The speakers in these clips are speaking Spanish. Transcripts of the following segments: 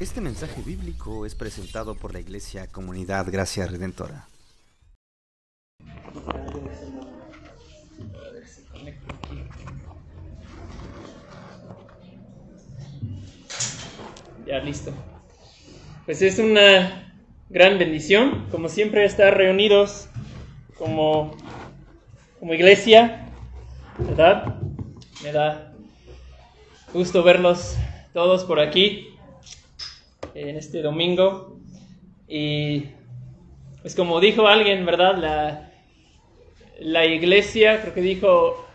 Este mensaje bíblico es presentado por la Iglesia Comunidad Gracia Redentora. Ya, listo. Pues es una gran bendición, como siempre, estar reunidos como, como iglesia, ¿verdad? Me da gusto verlos todos por aquí en este domingo. Y pues como dijo alguien, ¿verdad? La, la iglesia, creo que dijo,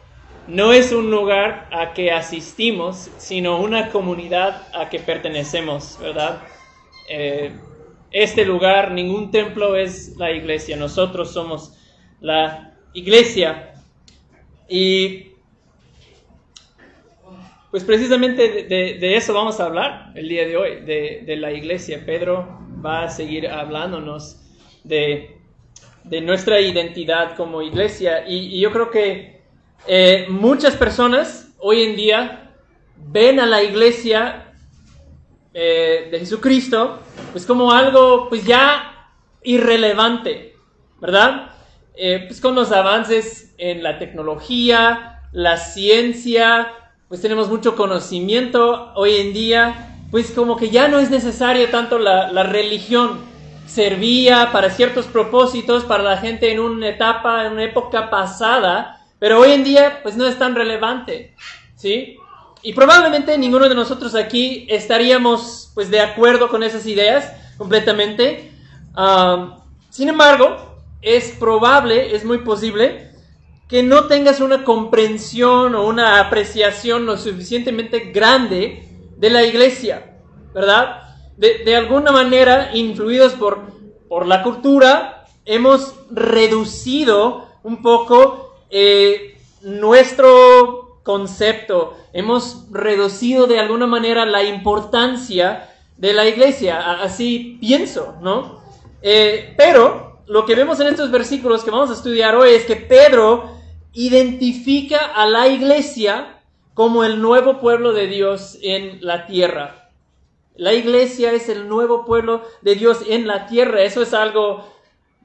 no es un lugar a que asistimos, sino una comunidad a que pertenecemos, ¿verdad? Eh, este lugar, ningún templo es la iglesia, nosotros somos la iglesia. Y pues precisamente de, eso vamos a hablar el día de hoy, de, la iglesia. Pedro va a seguir hablándonos de, nuestra identidad como iglesia. Y, yo creo que eh, muchas personas hoy en día ven a la iglesia eh, de Jesucristo pues como algo pues ya irrelevante, ¿verdad? Eh, pues con los avances en la tecnología, la ciencia, pues tenemos mucho conocimiento hoy en día, pues como que ya no es necesario tanto la, religión. Servía para ciertos propósitos para la gente en una etapa, en una época pasada, pero hoy en día pues no es tan relevante, ¿sí? Y probablemente ninguno de nosotros aquí estaríamos pues de acuerdo con esas ideas completamente. sin embargo, es probable, es muy posible que no tengas una comprensión o una apreciación lo suficientemente grande de la iglesia, ¿verdad? De, alguna manera, influidos por, por la cultura, hemos reducido un poco eh, nuestro concepto, hemos reducido de alguna manera la importancia de la iglesia, así pienso, ¿no? Eh, pero lo que vemos en estos versículos que vamos a estudiar hoy es que Pedro identifica a la iglesia como el nuevo pueblo de Dios en la tierra. La iglesia es el nuevo pueblo de Dios en la tierra. Eso es algo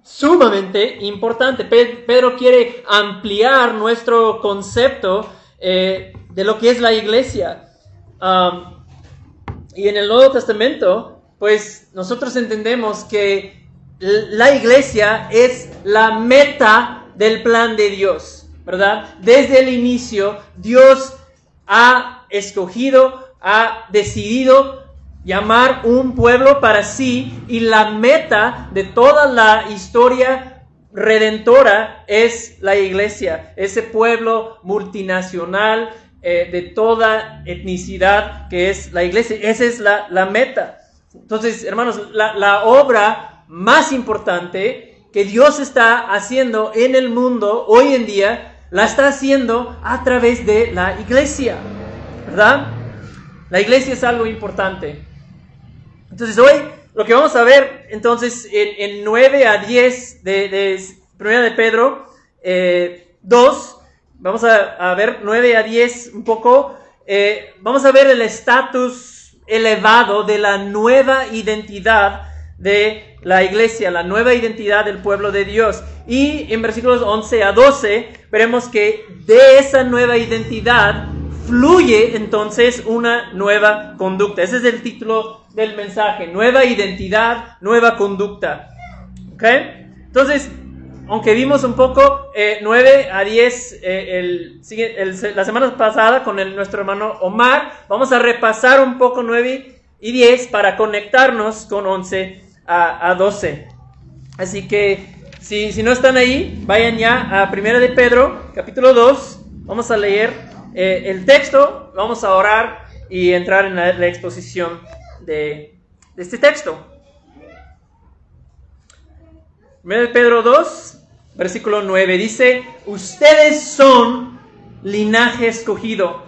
sumamente importante. Pedro quiere ampliar nuestro concepto eh, de lo que es la iglesia. y en el Nuevo Testamento, pues nosotros entendemos que la iglesia es la meta del plan de Dios. ¿verdad? Desde el inicio, Dios ha escogido, ha decidido llamar un pueblo para sí y la meta de toda la historia redentora es la iglesia, ese pueblo multinacional eh, de toda etnicidad que es la iglesia. Esa es la, meta. Entonces, hermanos, la, la obra más importante que Dios está haciendo en el mundo hoy en día la está haciendo a través de la iglesia, ¿verdad? La iglesia es algo importante. Entonces hoy lo que vamos a ver entonces en, 9 a 10 de, de de Pedro 2, eh, vamos a, ver 9 a 10 un poco, eh, vamos a ver el estatus elevado de la nueva identidad de la iglesia, la nueva identidad del pueblo de Dios. Y en versículos 11 a 12 veremos que de esa nueva identidad fluye entonces una nueva conducta. Ese es el título del mensaje, nueva identidad, nueva conducta. ¿Ok? Entonces, aunque vimos un poco 9 eh, a 10 eh, la semana pasada con el, nuestro hermano Omar, vamos a repasar un poco 9 y 10 para conectarnos con 11 a, 12. Así que si, si, no están ahí, vayan ya a Primera de Pedro, capítulo 2. Vamos a leer eh, el texto, vamos a orar y entrar en la, exposición de, de, este texto. Primera de Pedro 2, versículo 9, dice, ustedes son linaje escogido,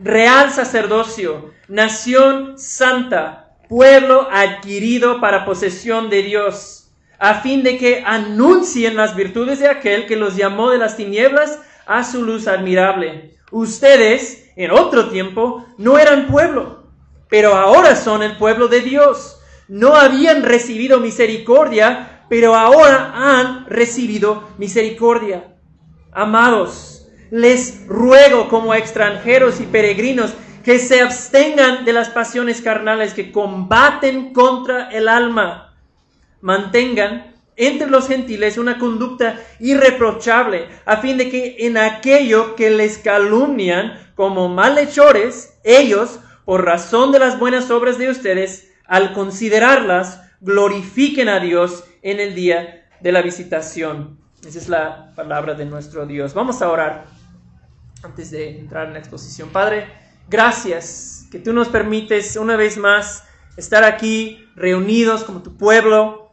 real sacerdocio, nación santa pueblo adquirido para posesión de Dios, a fin de que anuncien las virtudes de aquel que los llamó de las tinieblas a su luz admirable. Ustedes, en otro tiempo, no eran pueblo, pero ahora son el pueblo de Dios. No habían recibido misericordia, pero ahora han recibido misericordia. Amados, les ruego como extranjeros y peregrinos que se abstengan de las pasiones carnales que combaten contra el alma. Mantengan entre los gentiles una conducta irreprochable, a fin de que en aquello que les calumnian como malhechores, ellos, por razón de las buenas obras de ustedes, al considerarlas, glorifiquen a Dios en el día de la visitación. Esa es la palabra de nuestro Dios. Vamos a orar antes de entrar en la exposición. Padre, gracias que tú nos permites una vez más estar aquí reunidos como tu pueblo.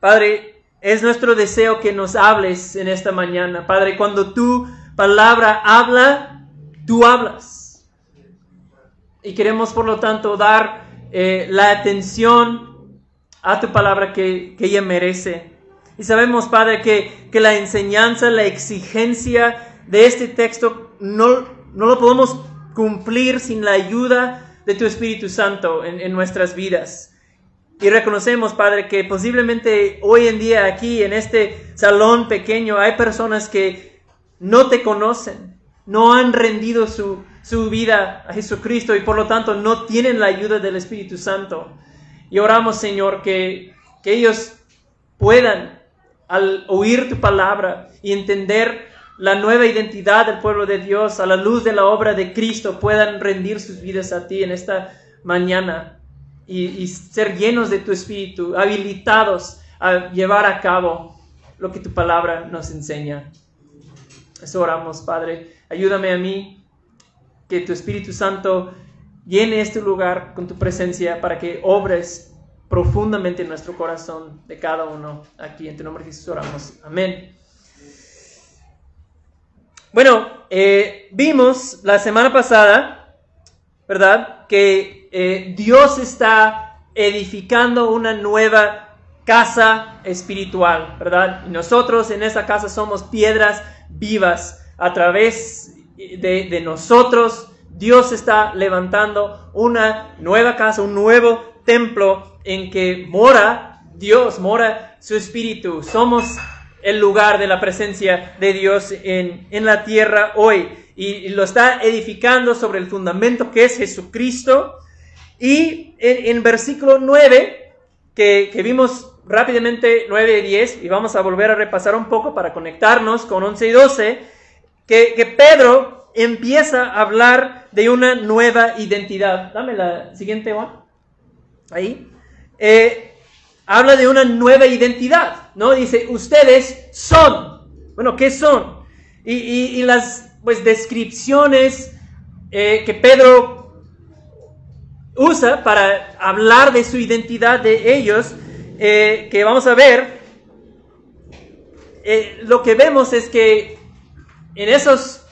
Padre, es nuestro deseo que nos hables en esta mañana. Padre, cuando tu palabra habla, tú hablas. Y queremos, por lo tanto, dar eh, la atención a tu palabra que, que ella merece. Y sabemos, Padre, que, que, la enseñanza, la exigencia de este texto no, no, lo podemos cumplir sin la ayuda de tu Espíritu Santo en, en nuestras vidas. Y reconocemos, Padre, que posiblemente hoy en día aquí en este salón pequeño hay personas que no te conocen, no han rendido su, su vida a Jesucristo y por lo tanto no tienen la ayuda del Espíritu Santo. Y oramos, Señor, que, que ellos puedan, al oír tu palabra y entender la nueva identidad del pueblo de Dios a la luz de la obra de Cristo, puedan rendir sus vidas a ti en esta mañana y, ser llenos de tu Espíritu, habilitados a llevar a cabo lo que tu palabra nos enseña. Eso oramos, Padre. Ayúdame a mí, que tu Espíritu Santo llene este lugar con tu presencia para que obres profundamente en nuestro corazón de cada uno aquí. En tu nombre Jesús oramos. Amén. Bueno, eh, vimos la semana pasada, ¿verdad? Que eh, Dios está edificando una nueva casa espiritual, ¿verdad? Y nosotros en esa casa somos piedras vivas. A través de, de nosotros, Dios está levantando una nueva casa, un nuevo templo en que mora Dios, mora su espíritu. Somos el lugar de la presencia de Dios en, en la tierra hoy. Y, lo está edificando sobre el fundamento que es Jesucristo. Y en, en versículo 9, que, que, vimos rápidamente 9 y 10, y vamos a volver a repasar un poco para conectarnos con 11 y 12, que, que Pedro empieza a hablar de una nueva identidad. Dame la siguiente, Juan. Ahí. Eh, habla de una nueva identidad, ¿no? Dice, ustedes son. Bueno, ¿qué son? Y, y, las pues, descripciones eh, que Pedro usa para hablar de su identidad de ellos, eh, que vamos a ver, eh, lo que vemos es que en esas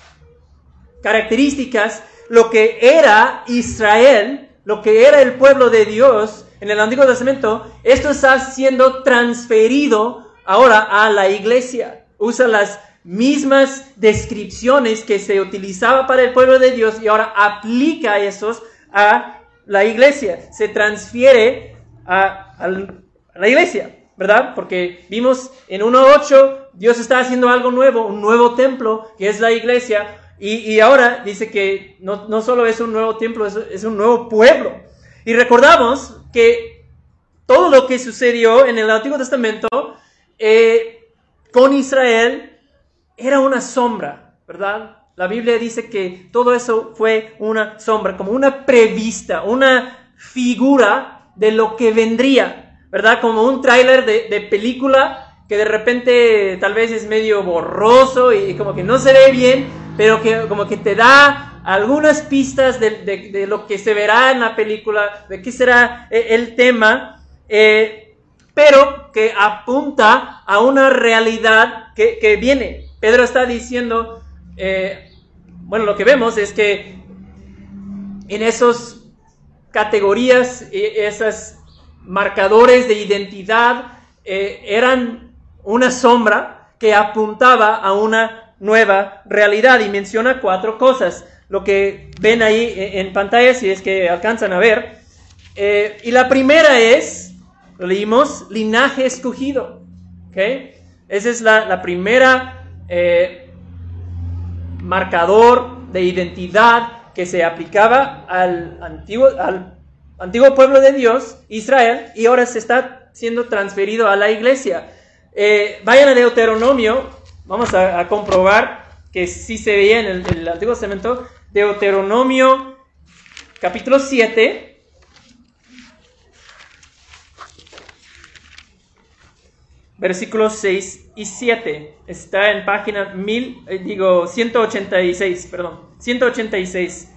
características, lo que era Israel, lo que era el pueblo de Dios, en el Antiguo Testamento, esto está siendo transferido ahora a la iglesia. Usa las mismas descripciones que se utilizaba para el pueblo de Dios y ahora aplica esos a la iglesia. Se transfiere a, la iglesia, ¿verdad? Porque vimos en 1.8, Dios está haciendo algo nuevo, un nuevo templo, que es la iglesia. Y, y ahora dice que no, no, solo es un nuevo templo, es un nuevo pueblo. Y recordamos que todo lo que sucedió en el Antiguo Testamento eh, con Israel era una sombra, ¿verdad? La Biblia dice que todo eso fue una sombra, como una prevista, una figura de lo que vendría, ¿verdad? Como un tráiler de, de, película que de repente tal vez es medio borroso y como que no se ve bien, pero que como que te da algunas pistas de, de, lo que se verá en la película, de qué será el tema, eh, pero que apunta a una realidad que, que viene. Pedro está diciendo, eh, bueno, lo que vemos es que en esas categorías, esos marcadores de identidad, eh, eran una sombra que apuntaba a una nueva realidad y menciona cuatro cosas lo que ven ahí en pantalla, si es que alcanzan a ver. Eh, y la primera es, lo leímos, linaje escogido. ¿okay? Esa es la, primera eh, marcador de identidad que se aplicaba al antiguo, al antiguo pueblo de Dios, Israel, y ahora se está siendo transferido a la iglesia. Eh, vayan a Deuteronomio, vamos a, comprobar que sí se veía en el, Antiguo Testamento. Deuteronomio capítulo 7. versículos 6 y 7. Está en página mil, eh, digo 186, perdón, 186,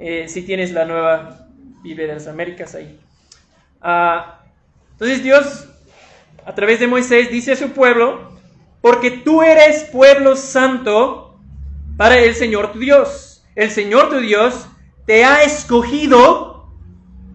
eh, si tienes la nueva Biblia de las Américas ahí. Ah, entonces Dios, a través de Moisés, dice a su pueblo, porque tú eres pueblo santo para el Señor tu Dios. El Señor tu Dios te ha escogido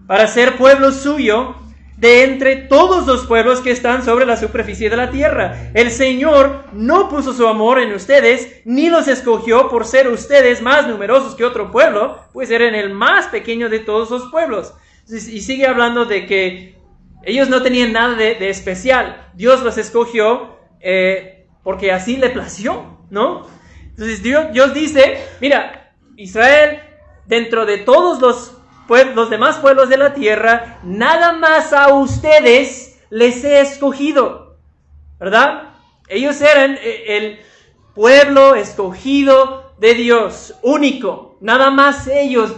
para ser pueblo suyo de entre todos los pueblos que están sobre la superficie de la tierra. El Señor no puso su amor en ustedes, ni los escogió por ser ustedes más numerosos que otro pueblo, pues eran el más pequeño de todos los pueblos. Y sigue hablando de que ellos no tenían nada de, especial. Dios los escogió eh, porque así le plació, ¿no? Entonces Dios, dice, mira, Israel, dentro de todos los los demás pueblos de la tierra, nada más a ustedes les he escogido. ¿Verdad? Ellos eran eh, el pueblo escogido de Dios, único. Nada más ellos,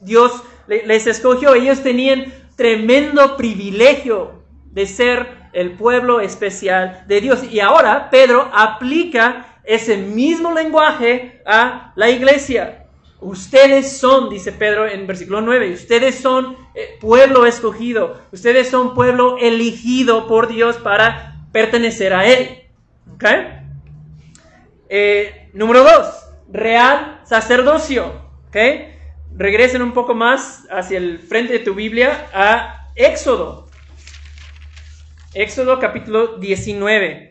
Dios les escogió. Ellos tenían tremendo privilegio de ser el pueblo especial de Dios. Y ahora Pedro aplica ese mismo lenguaje a la iglesia. Ustedes son, dice Pedro en versículo 9, ustedes son eh, pueblo escogido, ustedes son pueblo elegido por Dios para pertenecer a Él. ¿Ok? Eh, número 2, real sacerdocio. ¿Ok? Regresen un poco más hacia el frente de tu Biblia a Éxodo. Éxodo capítulo 19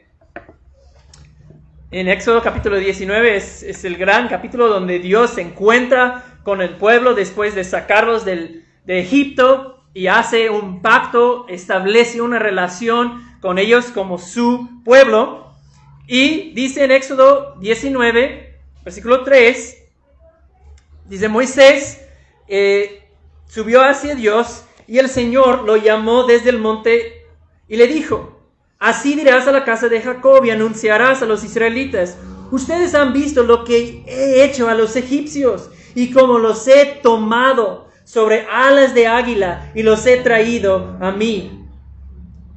en Éxodo capítulo 19 es, el gran capítulo donde Dios se encuentra con el pueblo después de sacarlos de Egipto y hace un pacto, establece una relación con ellos como su pueblo. Y dice en Éxodo 19, versículo 3, dice Moisés eh, subió hacia Dios y el Señor lo llamó desde el monte y le dijo, Así dirás a la casa de Jacob y anunciarás a los israelitas, ustedes han visto lo que he hecho a los egipcios y como los he tomado sobre alas de águila y los he traído a mí.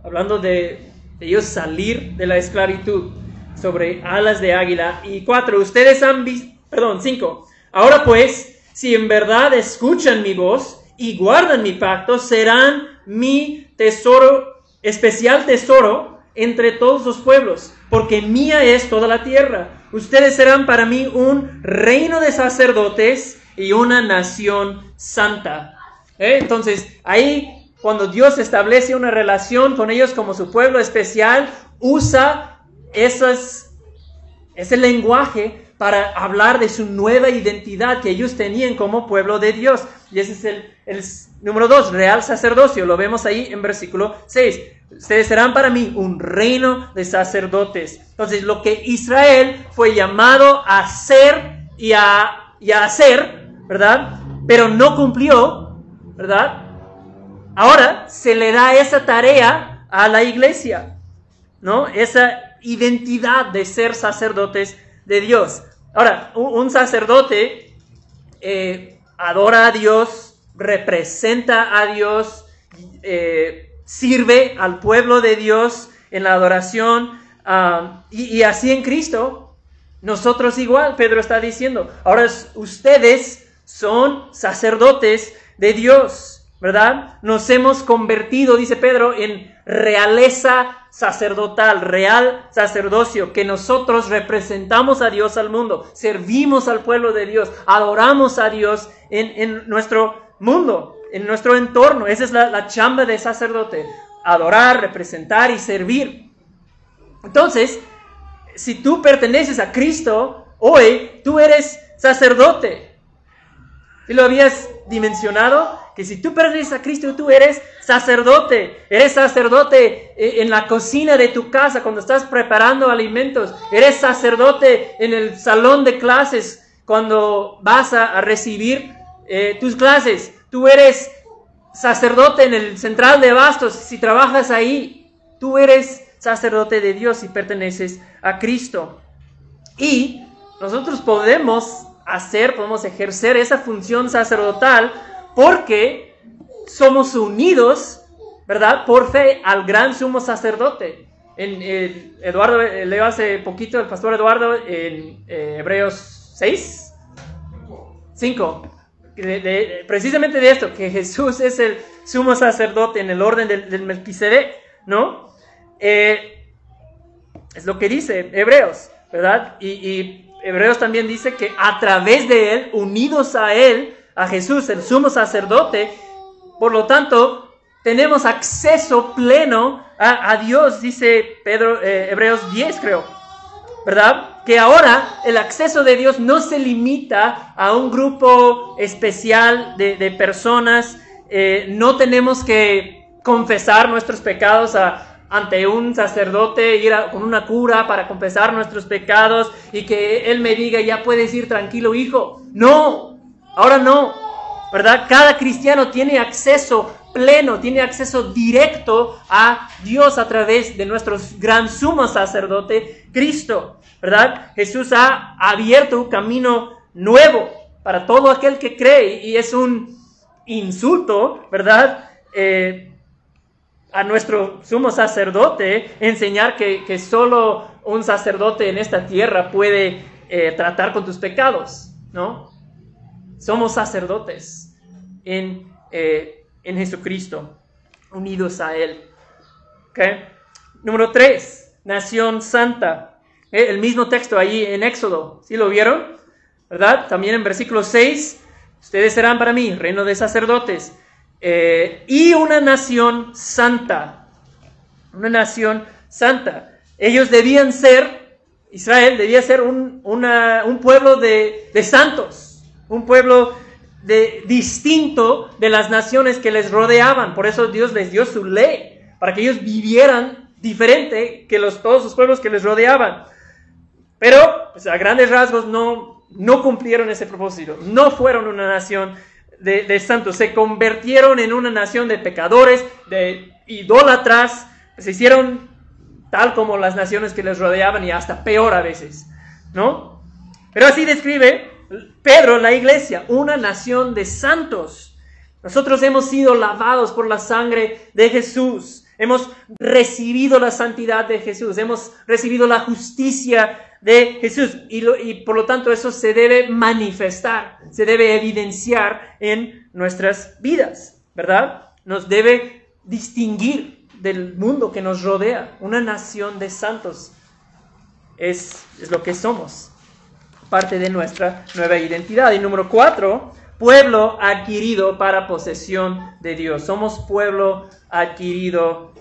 Hablando de, ellos salir de la esclavitud sobre alas de águila. Y cuatro, ustedes han visto, perdón, cinco. Ahora pues, si en verdad escuchan mi voz y guardan mi pacto, serán mi tesoro especial tesoro entre todos los pueblos, porque mía es toda la tierra. Ustedes serán para mí un reino de sacerdotes y una nación santa. ¿Eh? Entonces, ahí cuando Dios establece una relación con ellos como su pueblo especial, usa ese lenguaje para hablar de su nueva identidad que ellos tenían como pueblo de Dios. Y ese es el, el número dos, real sacerdocio. Lo vemos ahí en versículo 6. Ustedes serán para mí un reino de sacerdotes. Entonces, lo que Israel fue llamado a a, y a hacer, ¿verdad? Pero no cumplió, ¿verdad? Ahora se le da esa tarea a la iglesia, ¿no? Esa identidad de ser sacerdotes de Dios. Ahora, un sacerdote eh, adora a Dios, representa a Dios, eh, sirve al pueblo de Dios en la adoración ah, y, así en Cristo. Nosotros igual, Pedro está diciendo, ahora ustedes son sacerdotes de Dios, ¿verdad? Nos hemos convertido, dice Pedro, en realeza sacerdotal, real sacerdocio, que nosotros representamos a Dios al mundo, servimos al pueblo de Dios, adoramos a Dios en, nuestro mundo, en nuestro entorno. Esa es la, chamba de sacerdote, adorar, representar y servir. Entonces, si tú perteneces a Cristo, hoy tú eres sacerdote. ¿Y lo habías dimensionado? Que si tú perteneces a Cristo, tú eres sacerdote. Eres sacerdote eh, en la cocina de tu casa cuando estás preparando alimentos. Eres sacerdote en el salón de clases cuando vas a, recibir eh, tus clases. Tú eres sacerdote en el central de bastos si trabajas ahí. Tú eres sacerdote de Dios y perteneces a Cristo. Y nosotros podemos hacer, podemos ejercer esa función sacerdotal porque somos unidos, ¿verdad? Por fe al gran sumo sacerdote. En, Eduardo, leo hace poquito el pastor Eduardo en eh, Hebreos 6, 5, precisamente de esto, que Jesús es el sumo sacerdote en el orden del, del Melquisedec, ¿no? Eh, es lo que dice Hebreos, ¿verdad? y Hebreos también dice que a través de Él, unidos a Él, a Jesús, el sumo sacerdote, por lo tanto, tenemos acceso pleno a, Dios, dice Pedro, eh, Hebreos 10 creo, ¿verdad? Que ahora el acceso de Dios no se limita a un grupo especial de, personas, eh, no tenemos que confesar nuestros pecados a, ante un sacerdote, ir con una cura para confesar nuestros pecados y que él me diga, ya puedes ir tranquilo, hijo. No, ahora no, ¿verdad? Cada cristiano tiene acceso pleno, tiene acceso directo a Dios a través de nuestro gran sumo sacerdote, Cristo, ¿verdad? Jesús ha abierto un camino nuevo para todo aquel que cree y es un insulto, ¿verdad? Eh, a nuestro sumo sacerdote enseñar que, que solo un sacerdote en esta tierra puede eh, tratar con tus pecados, ¿no? Somos sacerdotes en, eh, en Jesucristo, unidos a Él. Número tres, nación santa. Eh, el mismo texto ahí en Éxodo, ¿sí lo vieron? ¿Verdad? También en versículo 6, ustedes serán para mí reino de sacerdotes eh, y una nación santa. Una nación santa. Ellos debían ser, Israel debía ser un, pueblo de, santos, un pueblo de, distinto de las naciones que les rodeaban. Por eso Dios les dio su ley, para que ellos vivieran diferente que los, todos los pueblos que les rodeaban. Pero pues, a grandes rasgos no, no cumplieron ese propósito, no fueron una nación de, santos, se convirtieron en una nación de pecadores, de idólatras, se hicieron tal como las naciones que les rodeaban y hasta peor a veces, ¿no? Pero así describe Pedro la iglesia, una nación de santos. Nosotros hemos sido lavados por la sangre de Jesús, hemos recibido la santidad de Jesús, hemos recibido la justicia de Jesús. Y, por lo tanto eso se debe manifestar, se debe evidenciar en nuestras vidas, ¿verdad? Nos debe distinguir del mundo que nos rodea, una nación de santos es lo que somos, parte de nuestra nueva identidad. Y número cuatro, pueblo adquirido para posesión de Dios. Somos pueblo adquirido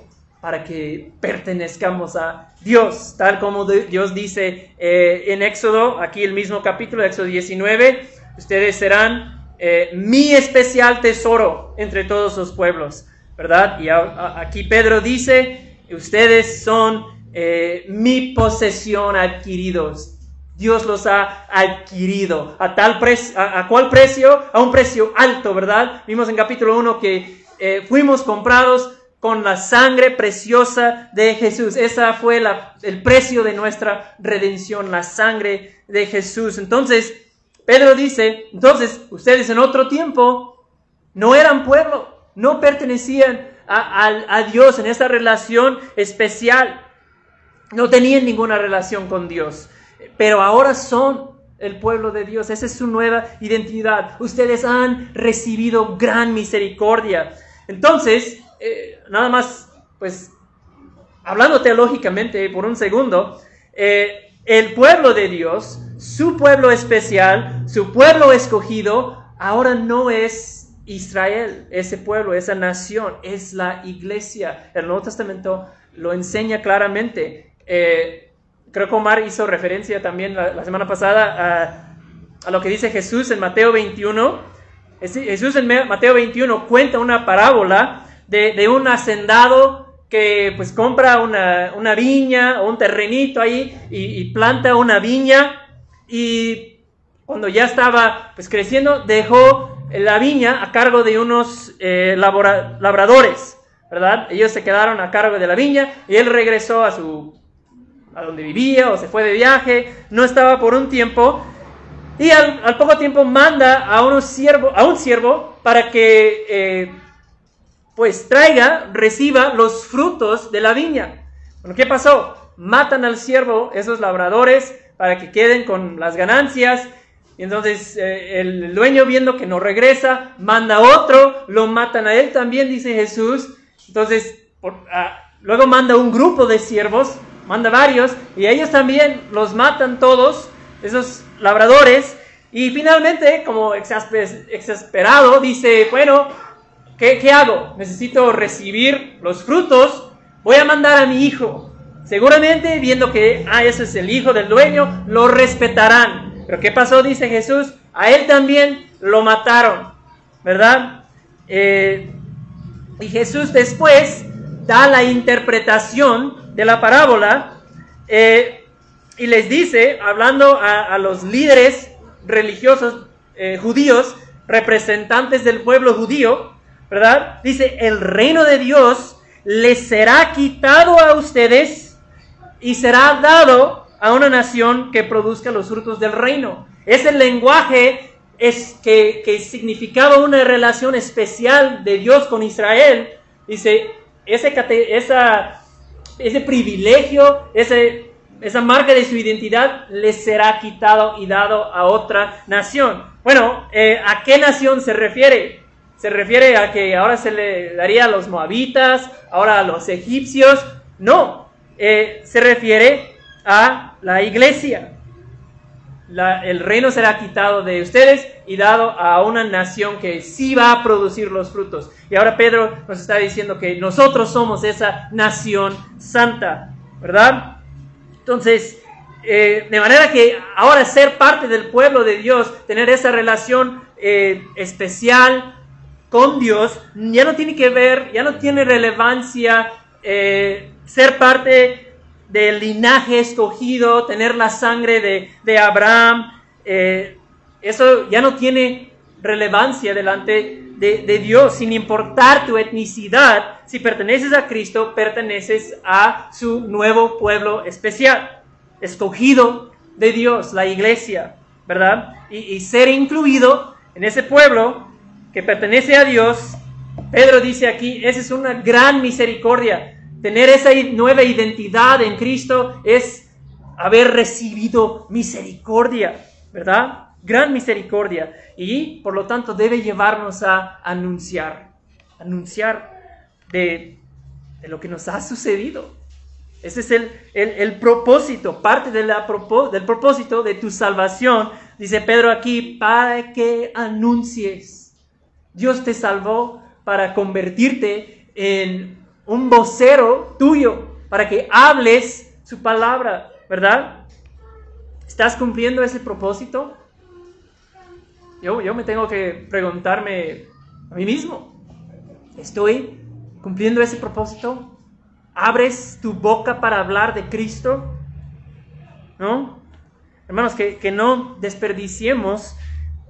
para que pertenezcamos a Dios, tal como Dios dice eh, en Éxodo, aquí el mismo capítulo, Éxodo 19, ustedes serán eh, mi especial tesoro entre todos los pueblos, ¿verdad? Y aquí Pedro dice, ustedes son eh, mi posesión adquiridos. Dios los ha adquirido. ¿A tal precio? A, cuál precio? A un precio alto, ¿verdad? Vimos en capítulo 1 que fuimos comprados con la sangre preciosa de Jesús. Esa fue el precio de nuestra redención, la sangre de Jesús. Entonces, Pedro dice, entonces ustedes en otro tiempo no eran pueblo, no pertenecían a, Dios en esa relación especial, no tenían ninguna relación con Dios, pero ahora son el pueblo de Dios, esa es su nueva identidad. Ustedes han recibido gran misericordia. Entonces, eh, nada más, pues, hablando teológicamente por un segundo, eh, el pueblo de Dios, su pueblo especial, su pueblo escogido, ahora no es Israel, ese pueblo, esa nación, es la iglesia. El Nuevo Testamento lo enseña claramente. Eh, creo que Omar hizo referencia también la, semana pasada a, lo que dice Jesús en Mateo 21, Jesús en Mateo 21 cuenta una parábola de, un hacendado que pues compra una, viña o un terrenito ahí y, planta una viña y cuando ya estaba pues creciendo dejó la viña a cargo de unos eh, labradores, ¿verdad? Ellos se quedaron a cargo de la viña y él regresó a su a donde vivía o se fue de viaje, no estaba por un tiempo y al, poco tiempo manda a, unos siervo, a un siervo para que eh, pues traiga, reciba los frutos de la viña. Bueno, ¿qué pasó? Matan al siervo, esos labradores, para que queden con las ganancias. Y entonces eh, el dueño viendo que no regresa, manda otro, lo matan a él también, dice Jesús. Entonces, ah, luego manda un grupo de siervos, manda varios, y ellos también los matan todos, esos labradores, y finalmente, como exasperado, dice, bueno, ¿qué, hago? Necesito recibir los frutos, voy a mandar a mi hijo. Seguramente, viendo que, ah, ese es el hijo del dueño, lo respetarán. Pero ¿qué pasó? Dice Jesús, a él también lo mataron, ¿verdad? Eh, y Jesús después da la interpretación de la parábola. Eh, y les dice, hablando a, los líderes religiosos eh, judíos, representantes del pueblo judío, ¿verdad? Dice, el reino de Dios les será quitado a ustedes y será dado a una nación que produzca los frutos del reino. Ese lenguaje es que, que significaba una relación especial de Dios con Israel. Dice, ese, esa, ese privilegio, ese esa marca de su identidad les será quitado y dado a otra nación. Bueno, eh, ¿a qué nación se refiere? Se refiere a que ahora se le daría a los moabitas, ahora a los egipcios. No, eh, se refiere a la iglesia. El reino será quitado de ustedes y dado a una nación que sí va a producir los frutos. Y ahora Pedro nos está diciendo que nosotros somos esa nación santa, ¿verdad? Entonces, eh, de manera que ahora ser parte del pueblo de Dios, tener esa relación eh, especial con Dios, ya no tiene que ver, ya no tiene relevancia eh, ser parte del linaje escogido, tener la sangre de, Abraham, eso ya no tiene relevancia delante de, de, Dios, sin importar tu etnicidad, si perteneces a Cristo, perteneces a su nuevo pueblo especial, escogido de Dios, la iglesia, ¿verdad? Y, ser incluido en ese pueblo que pertenece a Dios, Pedro dice aquí, esa es una gran misericordia. Tener esa nueva identidad en Cristo es haber recibido misericordia, ¿verdad? gran misericordia y por lo tanto debe llevarnos a anunciar, anunciar de, lo que nos ha sucedido. Ese es el, el, propósito, parte del propósito de tu salvación, dice Pedro aquí, para que anuncies. Dios te salvó para convertirte en un vocero tuyo, para que hables su palabra, ¿verdad? ¿Estás cumpliendo ese propósito? Yo, yo me tengo que preguntarme a mí mismo, ¿estoy cumpliendo ese propósito? ¿Abres tu boca para hablar de Cristo? ¿No? Hermanos, que, que no desperdiciemos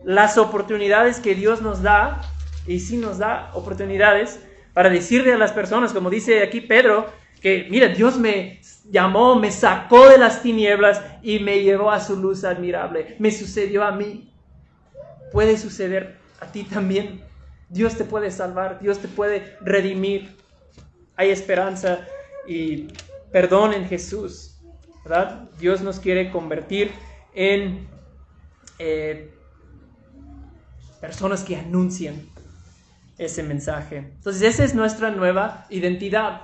las oportunidades que Dios nos da, y sí nos da oportunidades para decirle a las personas, como dice aquí Pedro, que mira, Dios me llamó, me sacó de las tinieblas y me llevó a su luz admirable. Me sucedió a mí puede suceder a ti también. Dios te puede salvar, Dios te puede redimir. Hay esperanza y perdón en Jesús. ¿verdad? Dios nos quiere convertir en eh, personas que anuncian ese mensaje. Entonces esa es nuestra nueva identidad.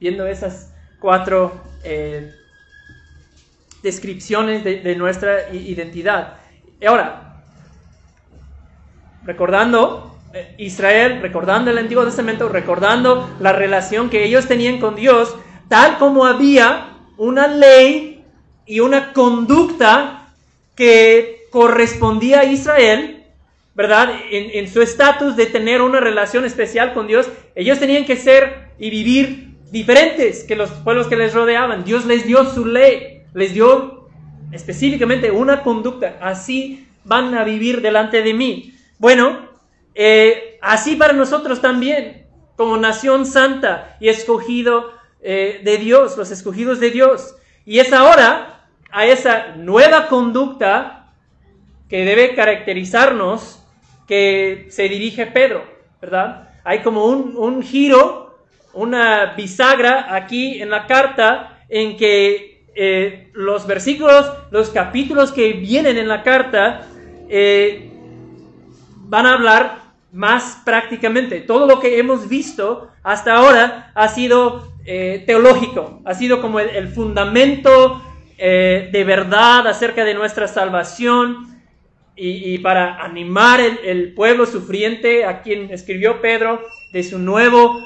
Viendo esas cuatro eh, descripciones de, de nuestra identidad. Ahora, recordando eh, Israel, recordando el Antiguo Testamento, recordando la relación que ellos tenían con Dios, tal como había una ley y una conducta que correspondía a Israel, ¿verdad? En, en su estatus de tener una relación especial con Dios, ellos tenían que ser y vivir diferentes que los pueblos que les rodeaban. Dios les dio su ley, les dio específicamente una conducta. Así van a vivir delante de mí. Bueno, eh, así para nosotros también, como nación santa y escogido eh, de Dios, los escogidos de Dios. Y es ahora a esa nueva conducta que debe caracterizarnos que se dirige Pedro, ¿verdad? Hay como un, un giro, una bisagra aquí en la carta en que eh, los versículos, los capítulos que vienen en la carta eh, van a hablar más prácticamente. Todo lo que hemos visto hasta ahora ha sido eh, teológico, ha sido como el, fundamento de verdad acerca de nuestra salvación y, para animar el, pueblo sufriente a quien escribió Pedro de su nuevo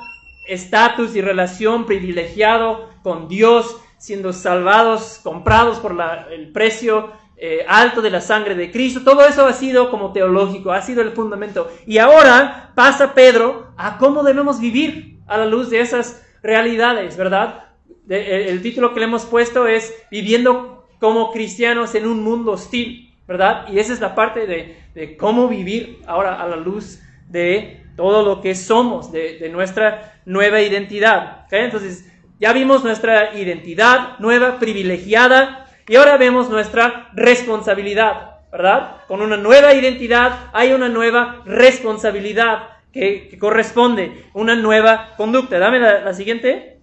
estatus y relación privilegiado con Dios, siendo salvados, comprados por el precio eh, alto de la sangre de Cristo. Todo eso ha sido como teológico, ha sido el fundamento. Y ahora pasa Pedro a cómo debemos vivir a la luz de esas realidades, ¿verdad? el título que le hemos puesto es Viviendo como cristianos en un mundo hostil. ¿Verdad? Y esa es la parte de, cómo vivir ahora a la luz de todo lo que somos, de, nuestra nueva identidad. Entonces, ya vimos nuestra identidad nueva, privilegiada, y ahora vemos nuestra responsabilidad, ¿verdad? Con una nueva identidad hay una nueva responsabilidad que, corresponde, una nueva conducta. Dame la, la siguiente.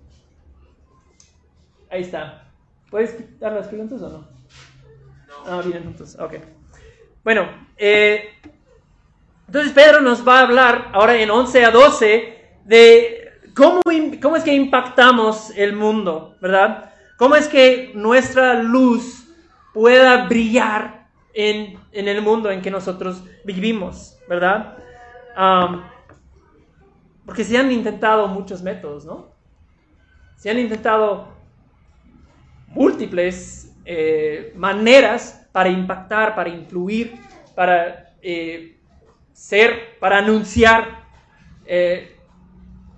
Ahí está. ¿Puedes quitar las preguntas o no? Ah, vienen juntos. Ok. Bueno, eh, entonces Pedro nos va a hablar ahora en 11 a 12 de cómo, cómo es que impactamos el mundo, ¿verdad? Cómo es que nuestra luz pueda brillar en, en el mundo en que nosotros vivimos, ¿verdad? porque se han intentado muchos métodos, ¿no? Se han intentado múltiples eh, maneras para impactar, para influir, para eh, ser, para anunciar eh,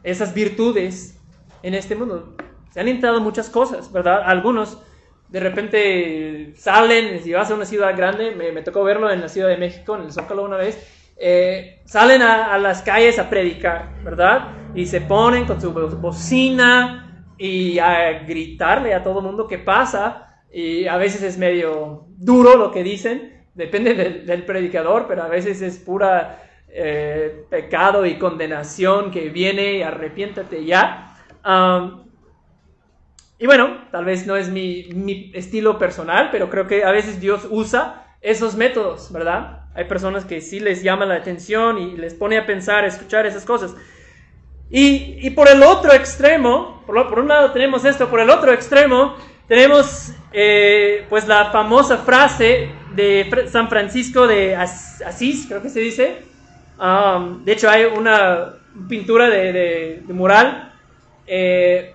esas virtudes en este mundo. Se han intentado muchas cosas, ¿verdad? Algunos de repente salen, si vas a una ciudad grande, me, tocó verlo en la Ciudad de México, en el Zócalo una vez, salen a, a, las calles a predicar, ¿verdad? Y se ponen con su bocina y a gritarle a todo el mundo que pasa y a veces es medio duro lo que dicen, depende del, predicador, pero a veces es pura eh, pecado y condenación que viene y arrepiéntate ya. y bueno, tal vez no es mi, estilo personal, pero creo que a veces Dios usa esos métodos, ¿verdad? Hay personas que sí les llama la atención y les pone a pensar, a escuchar esas cosas. Y, y por el otro extremo, por, por un lado tenemos esto, por el otro extremo tenemos eh, pues la famosa frase de San Francisco de Asís, creo que se dice. Um, de hecho hay una pintura de, mural eh,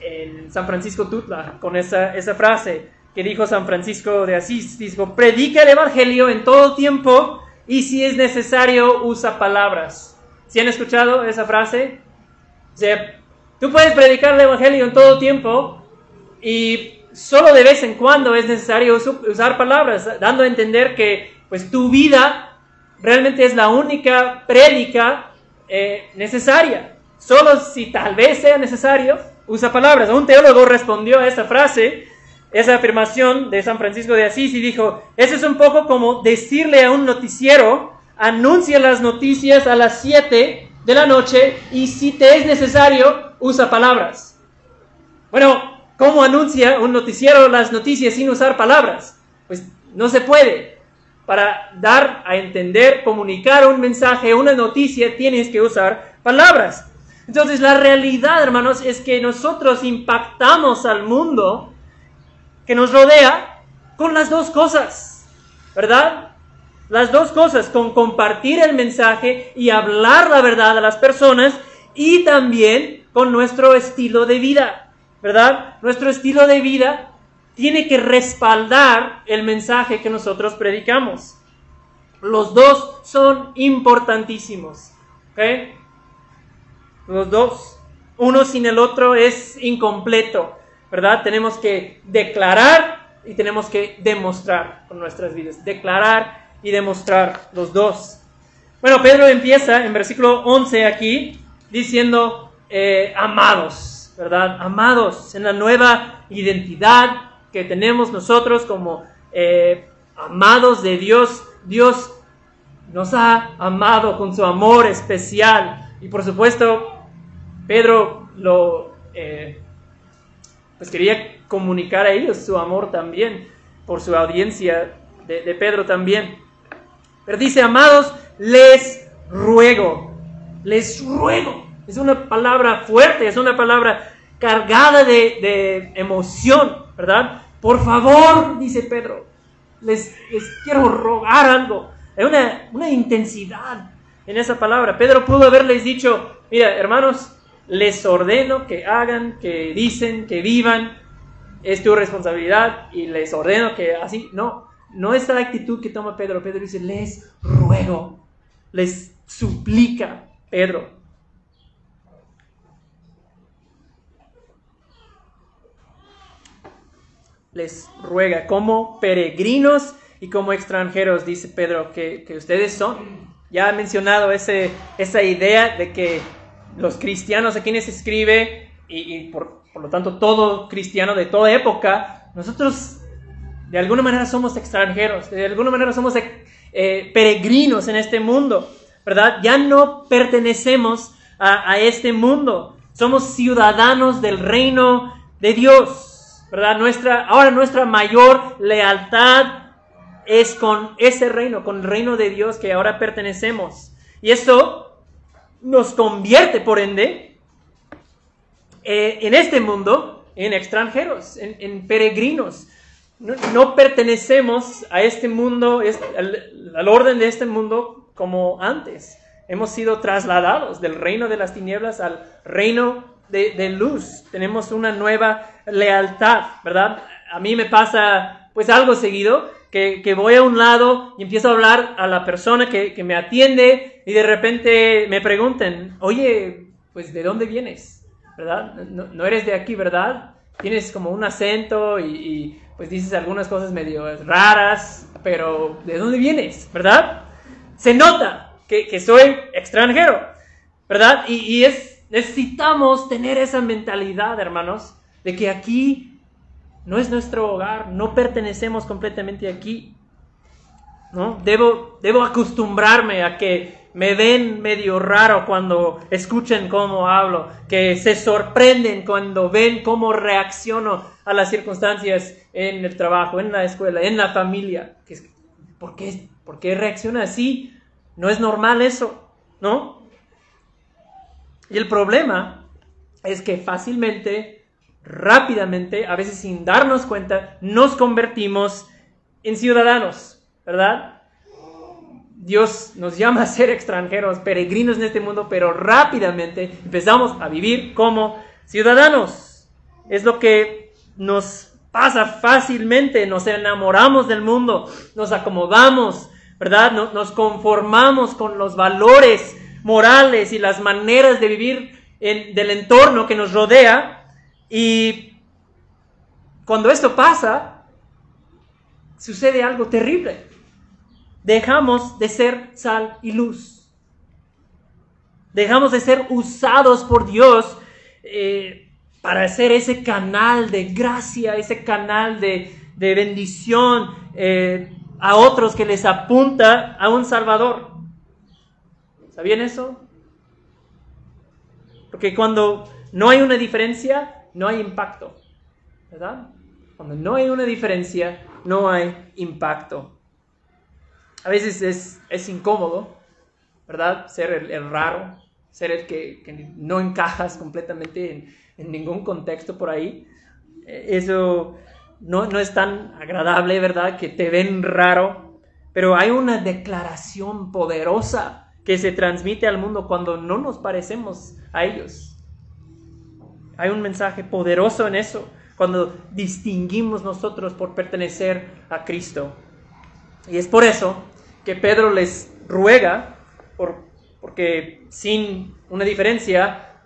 en San Francisco Tutla con esa, esa frase que dijo San Francisco de Asís. Dijo, predica el Evangelio en todo tiempo y si es necesario usa palabras. ¿Sí han escuchado esa frase? O sea, tú puedes predicar el Evangelio en todo tiempo y solo de vez en cuando es necesario usar palabras, dando a entender que pues tu vida realmente es la única prédica eh, necesaria. Solo si tal vez sea necesario, usa palabras. Un teólogo respondió a esa frase, esa afirmación de San Francisco de Asís y dijo, eso es un poco como decirle a un noticiero, anuncia las noticias a las 7 de la noche y si te es necesario, usa palabras. Bueno, ¿Cómo anuncia un noticiero las noticias sin usar palabras? Pues no se puede. Para dar a entender, comunicar un mensaje, una noticia, tienes que usar palabras. Entonces la realidad, hermanos, es que nosotros impactamos al mundo que nos rodea con las dos cosas, ¿verdad? Las dos cosas, con compartir el mensaje y hablar la verdad a las personas y también con nuestro estilo de vida. ¿Verdad? Nuestro estilo de vida tiene que respaldar el mensaje que nosotros predicamos. Los dos son importantísimos. ¿ok? Los dos. Uno sin el otro es incompleto. ¿Verdad? Tenemos que declarar y tenemos que demostrar con nuestras vidas. Declarar y demostrar los dos. Bueno, Pedro empieza en versículo 11 aquí diciendo, eh, amados, ¿verdad? Amados en la nueva identidad que tenemos nosotros como eh, amados de Dios. Dios nos ha amado con su amor especial. Y por supuesto, Pedro lo eh, pues quería comunicar a ellos su amor también, por su audiencia de, de Pedro también. Pero dice, amados, les ruego, les ruego. Es una palabra fuerte, es una palabra cargada de, emoción, ¿verdad? Por favor, dice Pedro, les, quiero rogar algo. Hay una, una intensidad en esa palabra. Pedro pudo haberles dicho, mira, hermanos, les ordeno que hagan, que dicen, que vivan, es tu responsabilidad y les ordeno que así, no, no es la actitud que toma Pedro. Pedro dice, les ruego, les suplica Pedro. Les ruega como peregrinos y como extranjeros, dice Pedro, que, ustedes son. Ya ha mencionado ese, esa idea de que los cristianos a quienes escribe, y, por, por lo tanto todo cristiano de toda época, nosotros de alguna manera somos extranjeros, de alguna manera somos eh, peregrinos en este mundo, ¿verdad? Ya no pertenecemos a, este mundo, somos ciudadanos del reino de Dios, ¿verdad? Nuestra, ahora nuestra mayor lealtad es con ese reino, con el reino de Dios que ahora pertenecemos. Y esto nos convierte, por ende, eh, en este mundo, en extranjeros, en peregrinos no, pertenecemos a este mundo, al, orden de este mundo como antes. Hemos sido trasladados del reino de las tinieblas al reino de, luz. Tenemos una nueva lealtad, ¿verdad? A mí me pasa pues algo seguido, que, voy a un lado y empiezo a hablar a la persona que, me atiende y de repente me pregunten, oye, pues ¿de dónde vienes? ¿Verdad? No, eres de aquí, ¿verdad? Tienes como un acento y pues dices algunas cosas medio raras, pero ¿de dónde vienes? ¿Verdad? Se nota que, soy extranjero, ¿verdad? Y, es, necesitamos tener esa mentalidad, hermanos, de que aquí no es nuestro hogar, no pertenecemos completamente aquí. ¿no? Debo, debo acostumbrarme a que me ven medio raro cuando escuchen cómo hablo, que se sorprenden cuando ven cómo reacciono a las circunstancias en el trabajo, en la escuela, en la familia. ¿Por qué, ¿Por qué reacciona así? No es normal eso, ¿no? Y el problema es que fácilmente, rápidamente, a veces sin darnos cuenta, nos convertimos en ciudadanos, ¿verdad? Dios nos llama a ser extranjeros, peregrinos en este mundo, pero rápidamente empezamos a vivir como ciudadanos. Es lo que nos pasa fácilmente, nos enamoramos del mundo, nos acomodamos, ¿verdad? Nos, conformamos con los valores morales y las maneras de vivir del entorno que nos rodea. Y cuando esto pasa, sucede algo terrible dejamos de ser sal y luz. Dejamos de ser usados por Dios eh, para ser ese canal de gracia, ese canal de, bendición eh, a otros que les apunta a un Salvador. ¿Sabían eso? Porque cuando no hay una diferencia, no hay impacto. ¿Verdad? Cuando no hay una diferencia, no hay impacto a veces es, incómodo, ¿verdad? Ser el, raro, ser el que, no encajas completamente en, ningún contexto por ahí. Eh, eso no, no es tan agradable, ¿verdad? Que te ven raro, pero hay una declaración poderosa que se transmite al mundo cuando no nos parecemos a ellos. Hay un mensaje poderoso en eso, cuando distinguimos nosotros por pertenecer a Cristo. Y es por eso que Pedro les ruega, por, porque sin una diferencia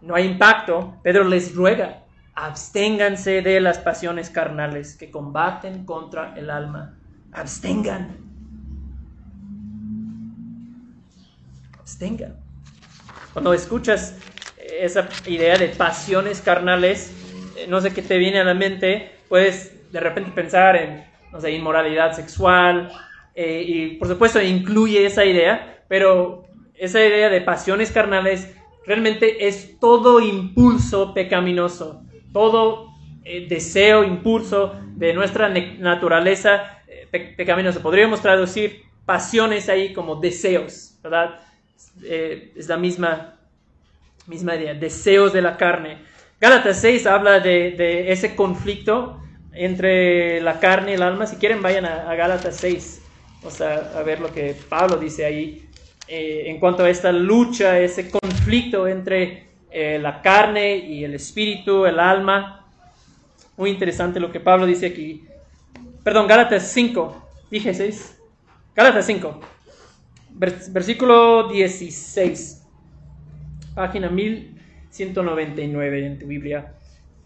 no hay impacto, Pedro les ruega, absténganse de las pasiones carnales que combaten contra el alma. Abstengan. Abstengan. Cuando escuchas esa idea de pasiones carnales, eh, no sé qué te viene a la mente, puedes de repente pensar en, no sé, inmoralidad sexual, eh, y por supuesto incluye esa idea, pero esa idea de pasiones carnales realmente es todo impulso pecaminoso, todo eh, deseo, impulso de nuestra naturaleza pecaminosa. Podríamos traducir pasiones ahí como deseos, ¿verdad? Es la misma misma idea, deseos de la carne. Gálatas 6 habla de, ese conflicto entre la carne y el alma. Si quieren, vayan a, Gálatas 6. Vamos a, ver lo que Pablo dice ahí eh, en cuanto a esta lucha, ese conflicto entre eh, la carne y el espíritu, el alma. Muy interesante lo que Pablo dice aquí. Perdón, Gálatas 5. Dije 6. Gálatas 5. Versículo 16 página 1199 en tu Biblia.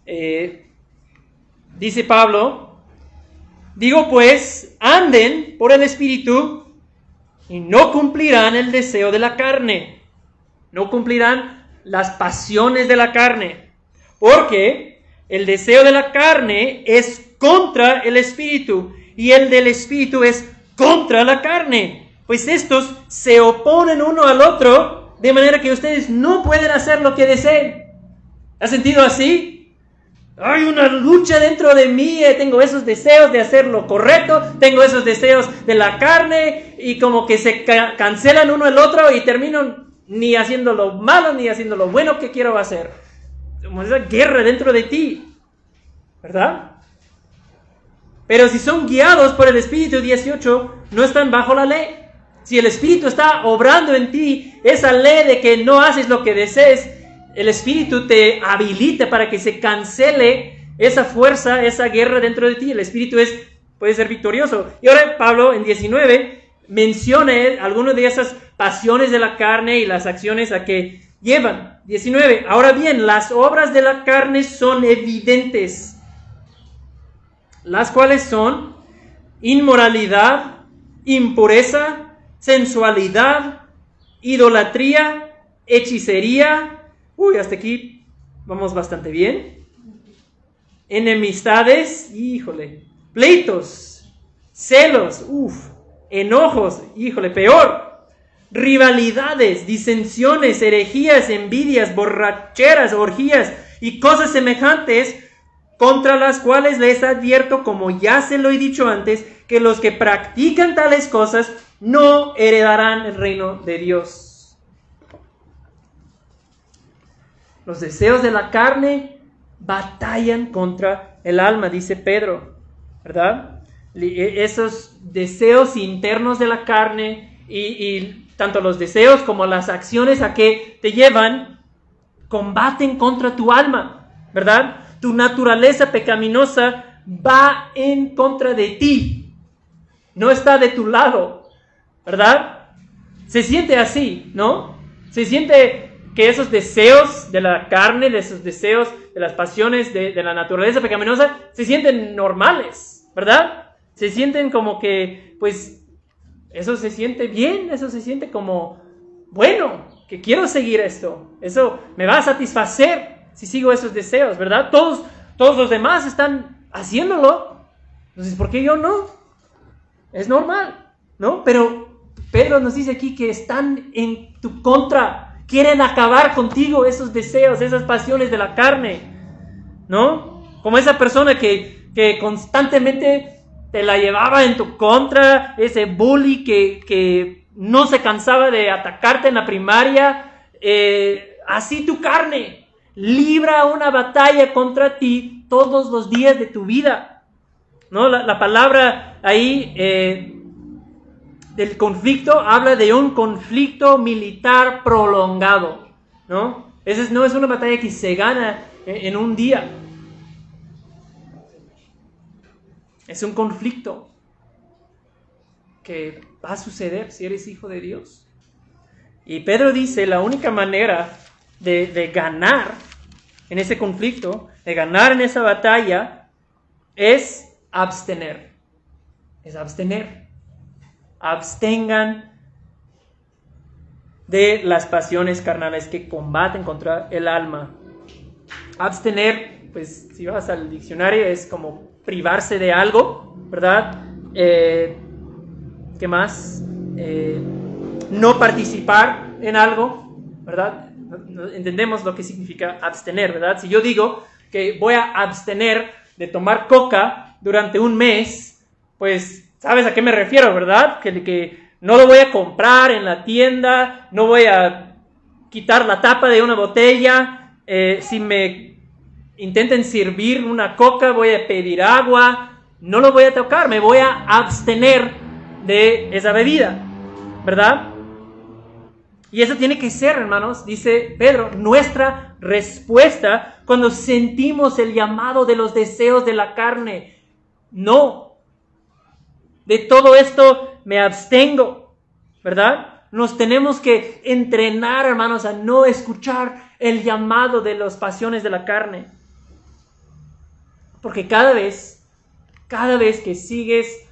Eh, dice Pablo, digo pues, anden por el Espíritu y no cumplirán el deseo de la carne, no cumplirán las pasiones de la carne, porque el deseo de la carne es contra el Espíritu y el del Espíritu es contra la carne, pues estos se oponen uno al otro de manera que ustedes no pueden hacer lo que deseen. ¿Ha sentido así? Hay una lucha dentro de mí, eh, tengo esos deseos de hacer lo correcto, tengo esos deseos de la carne y como que se cancelan uno el otro y termino ni haciendo lo malo ni haciendo lo bueno que quiero hacer. Como esa guerra dentro de ti, ¿verdad? Pero si son guiados por el Espíritu 18, no están bajo la ley. Si el Espíritu está obrando en ti, esa ley de que no haces lo que desees, el Espíritu te habilita para que se cancele esa fuerza, esa guerra dentro de ti. El Espíritu es, puede ser victorioso. Y ahora Pablo en 19 menciona algunas de esas pasiones de la carne y las acciones a que llevan. 19. Ahora bien, las obras de la carne son evidentes, las cuales son inmoralidad, impureza, sensualidad, idolatría, hechicería. Uy, hasta aquí vamos bastante bien. Enemistades, híjole, pleitos, celos, uff, enojos, híjole, peor. Rivalidades, disensiones, herejías, envidias, borracheras, orgías y cosas semejantes contra las cuales les advierto, como ya se lo he dicho antes, que los que practican tales cosas no heredarán el reino de Dios. Los deseos de la carne batallan contra el alma, dice Pedro, ¿verdad? E, esos deseos internos de la carne y, tanto los deseos como las acciones a que te llevan combaten contra tu alma, ¿verdad? Tu naturaleza pecaminosa va en contra de ti, no está de tu lado, ¿verdad? Se siente así, ¿no? Se siente que esos deseos de la carne, de esos deseos, de las pasiones de, la naturaleza pecaminosa, se sienten normales, ¿verdad? Se sienten como que, pues, eso se siente bien, eso se siente como, bueno, que quiero seguir esto, eso me va a satisfacer si sigo esos deseos, ¿verdad? Todos, todos los demás están haciéndolo, entonces, ¿por qué yo no? Es normal, ¿no? Pero Pedro nos dice aquí que están en tu contra, quieren acabar contigo esos deseos, esas pasiones de la carne, ¿no? Como esa persona que, que constantemente te la llevaba en tu contra, ese bully que, que no se cansaba de atacarte en la primaria, eh, así tu carne libra una batalla contra ti todos los días de tu vida. ¿No? La, palabra ahí eh, del conflicto habla de un conflicto militar prolongado, ¿no? Esa no es una batalla que se gana en un día. Es un conflicto que va a suceder si eres hijo de Dios. Y Pedro dice, la única manera de, de ganar en ese conflicto, de ganar en esa batalla, es abstener. Es abstener. Abstengan de las pasiones carnales que combaten contra el alma. Abstener, pues si vas al diccionario, es como privarse de algo, ¿verdad? Eh, ¿Qué más? Eh, no participar en algo, ¿verdad? Entendemos lo que significa abstener, ¿verdad? Si yo digo que voy a abstener de tomar coca durante un mes, pues sabes a qué me refiero, ¿verdad? Que, no lo voy a comprar en la tienda, no voy a quitar la tapa de una botella. Eh, si me intenten servir una coca, voy a pedir agua. No lo voy a tocar, me voy a abstener de esa bebida, ¿verdad? Y eso tiene que ser, hermanos, dice Pedro, nuestra respuesta cuando sentimos el llamado de los deseos de la carne. No. De todo esto me abstengo, ¿verdad? Nos tenemos que entrenar, hermanos, a no escuchar el llamado de las pasiones de la carne. Porque cada vez, cada vez que sigues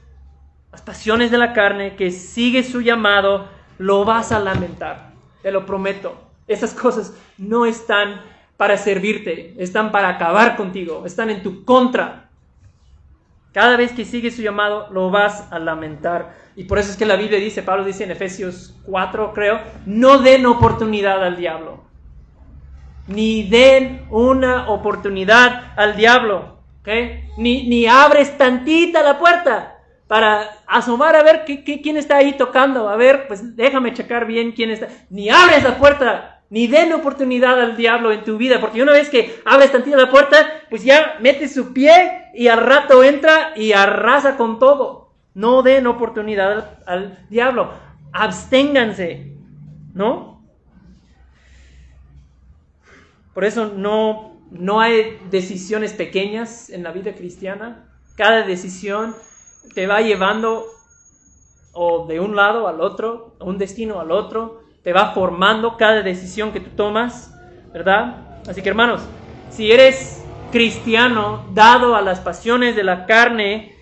las pasiones de la carne, que sigues su llamado, lo vas a lamentar. Te lo prometo. Esas cosas no están para servirte, están para acabar contigo, están en tu contra. Cada vez que sigues su llamado, lo vas a lamentar. Y por eso es que la Biblia dice, Pablo dice en Efesios 4, creo, no den oportunidad al diablo. Ni den una oportunidad al diablo. ¿okay? Ni, ni abres tantita la puerta para asomar a ver quién está ahí tocando. A ver, pues déjame checar bien quién está. Ni abres la puerta, ni den oportunidad al diablo en tu vida, porque una vez que abres tantito la puerta, pues ya metes su pie y al rato entra y arrasa con todo. No den oportunidad al, diablo. Absténganse, ¿no? Por eso no, no hay decisiones pequeñas en la vida cristiana. Cada decisión te va llevando o de un lado al otro, un destino al otro, te va formando cada decisión que tú tomas, ¿verdad? Así que hermanos, si eres cristiano dado a las pasiones de la carne,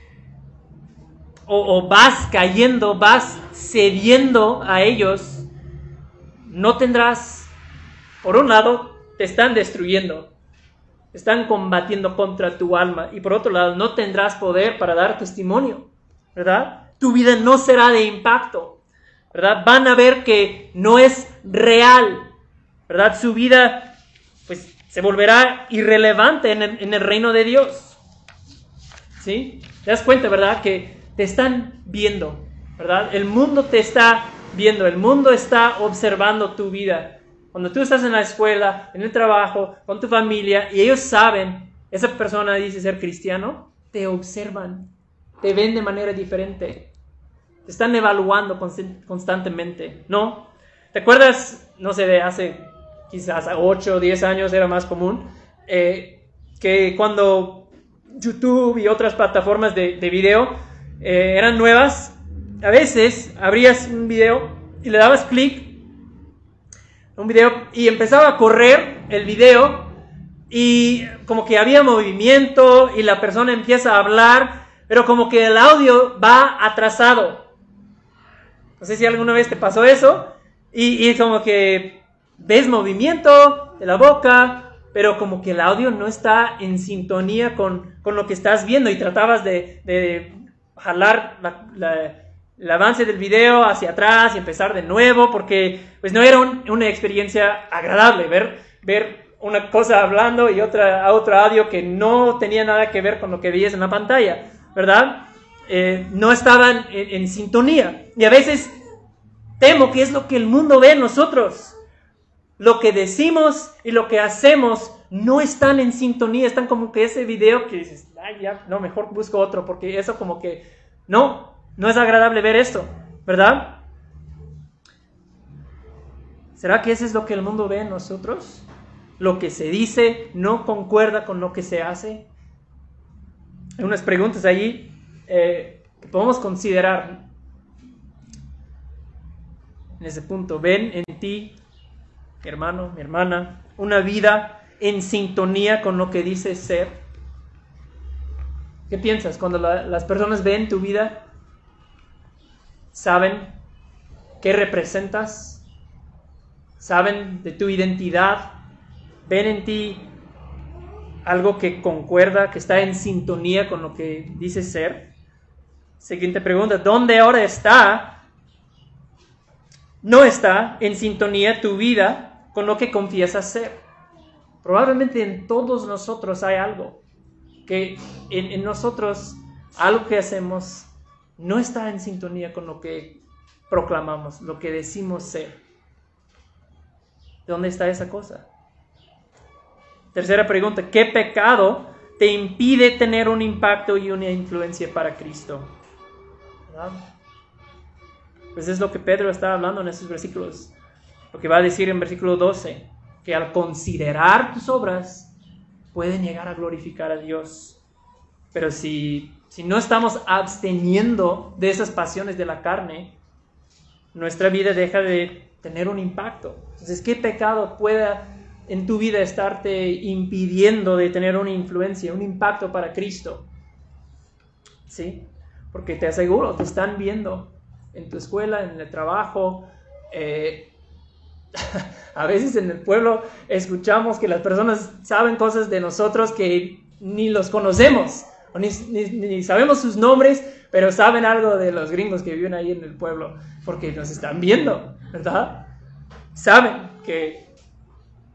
o, vas cayendo, vas cediendo a ellos, no tendrás, por un lado, te están destruyendo, están combatiendo contra tu alma. Y por otro lado, no tendrás poder para dar testimonio, ¿verdad? Tu vida no será de impacto, ¿verdad? Van a ver que no es real, ¿verdad? Su vida, pues, se volverá irrelevante en el, reino de Dios. ¿Sí? ¿Te das cuenta, verdad? Que te están viendo, ¿verdad? El mundo te está viendo, el mundo está observando tu vida. Cuando tú estás en la escuela, en el trabajo, con tu familia, y ellos saben, esa persona dice ser cristiano, te observan, te ven de manera diferente, están evaluando constantemente, ¿no? ¿Te acuerdas, no sé, de hace quizás 8 o 10 años era más común, eh, que cuando YouTube y otras plataformas de, de video eh, eran nuevas, a veces abrías un video y le dabas clic un video y empezaba a correr el video y como que había movimiento y la persona empieza a hablar, pero como que el audio va atrasado. No sé si alguna vez te pasó eso y, y como que ves movimiento de la boca, pero como que el audio no está en sintonía con, con lo que estás viendo y tratabas de, de jalar la el avance del video hacia atrás y empezar de nuevo, porque pues no era una experiencia agradable ver, ver una cosa hablando y otra, otro audio que no tenía nada que ver con lo que veías en la pantalla, ¿verdad? Eh, no estaban en, sintonía. Y a veces temo que es lo que el mundo ve en nosotros. Lo que decimos y lo que hacemos no están en sintonía, están como que ese video que dices, ay, no, mejor busco otro, porque eso como que, no, no es agradable ver esto, ¿verdad? ¿Será que eso es lo que el mundo ve en nosotros? Lo que se dice no concuerda con lo que se hace. Hay unas preguntas allí eh, podemos considerar. en ese punto. Ven en ti, mi hermano, mi hermana, una vida en sintonía con lo que dice ser. ¿Qué piensas cuando las personas ven tu vida? ¿Saben qué representas? ¿Saben de tu identidad? ¿Ven en ti algo que concuerda, que está en sintonía con lo que dice ser? Siguiente pregunta, ¿dónde ahora está? No está en sintonía tu vida con lo que confiesas ser. Probablemente en todos nosotros hay algo que en, nosotros, algo que hacemos, no está en sintonía con lo que proclamamos, lo que decimos ser. ¿Dónde está esa cosa? Tercera pregunta, ¿qué pecado te impide tener un impacto y una influencia para Cristo? Pues es lo que Pedro está hablando en estos versículos. Lo que va a decir en versículo 12, que al considerar tus obras pueden llegar a glorificar a Dios. Pero si, si no estamos absteniendo de esas pasiones de la carne, nuestra vida deja de tener un impacto. Entonces, ¿qué pecado pueda en tu vida estarte impidiendo de tener una influencia, un impacto para Cristo? ¿Sí? Porque te aseguro, te están viendo en tu escuela, en el trabajo. Eh, a veces en el pueblo escuchamos que las personas saben cosas de nosotros que ni los conocemos, o ni, ni, sabemos sus nombres, pero saben algo de los gringos que viven ahí en el pueblo, porque nos están viendo, ¿verdad? Saben que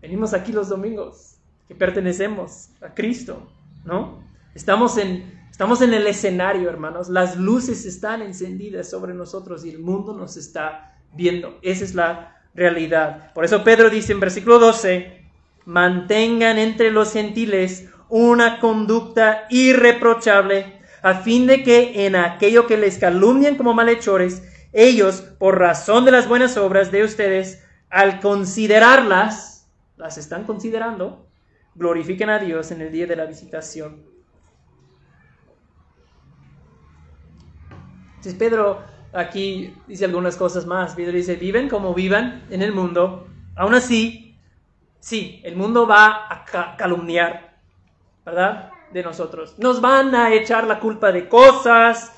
venimos aquí los domingos, que pertenecemos a Cristo, ¿no? Estamos en, Estamos en el escenario, hermanos. Las luces están encendidas sobre nosotros y el mundo nos está viendo. Esa es la realidad. Por eso Pedro dice en versículo 12, mantengan entre los gentiles una conducta irreprochable, a fin de que en aquello que les calumnian como malhechores, ellos, por razón de las buenas obras de ustedes, al considerarlas, las están considerando, glorifiquen a Dios en el día de la visitación. Entonces Pedro aquí dice algunas cosas más. Pedro dice, viven como vivan en el mundo. Aún así, sí, el mundo va a calumniar, ¿verdad? De nosotros. Nos van a echar la culpa de cosas.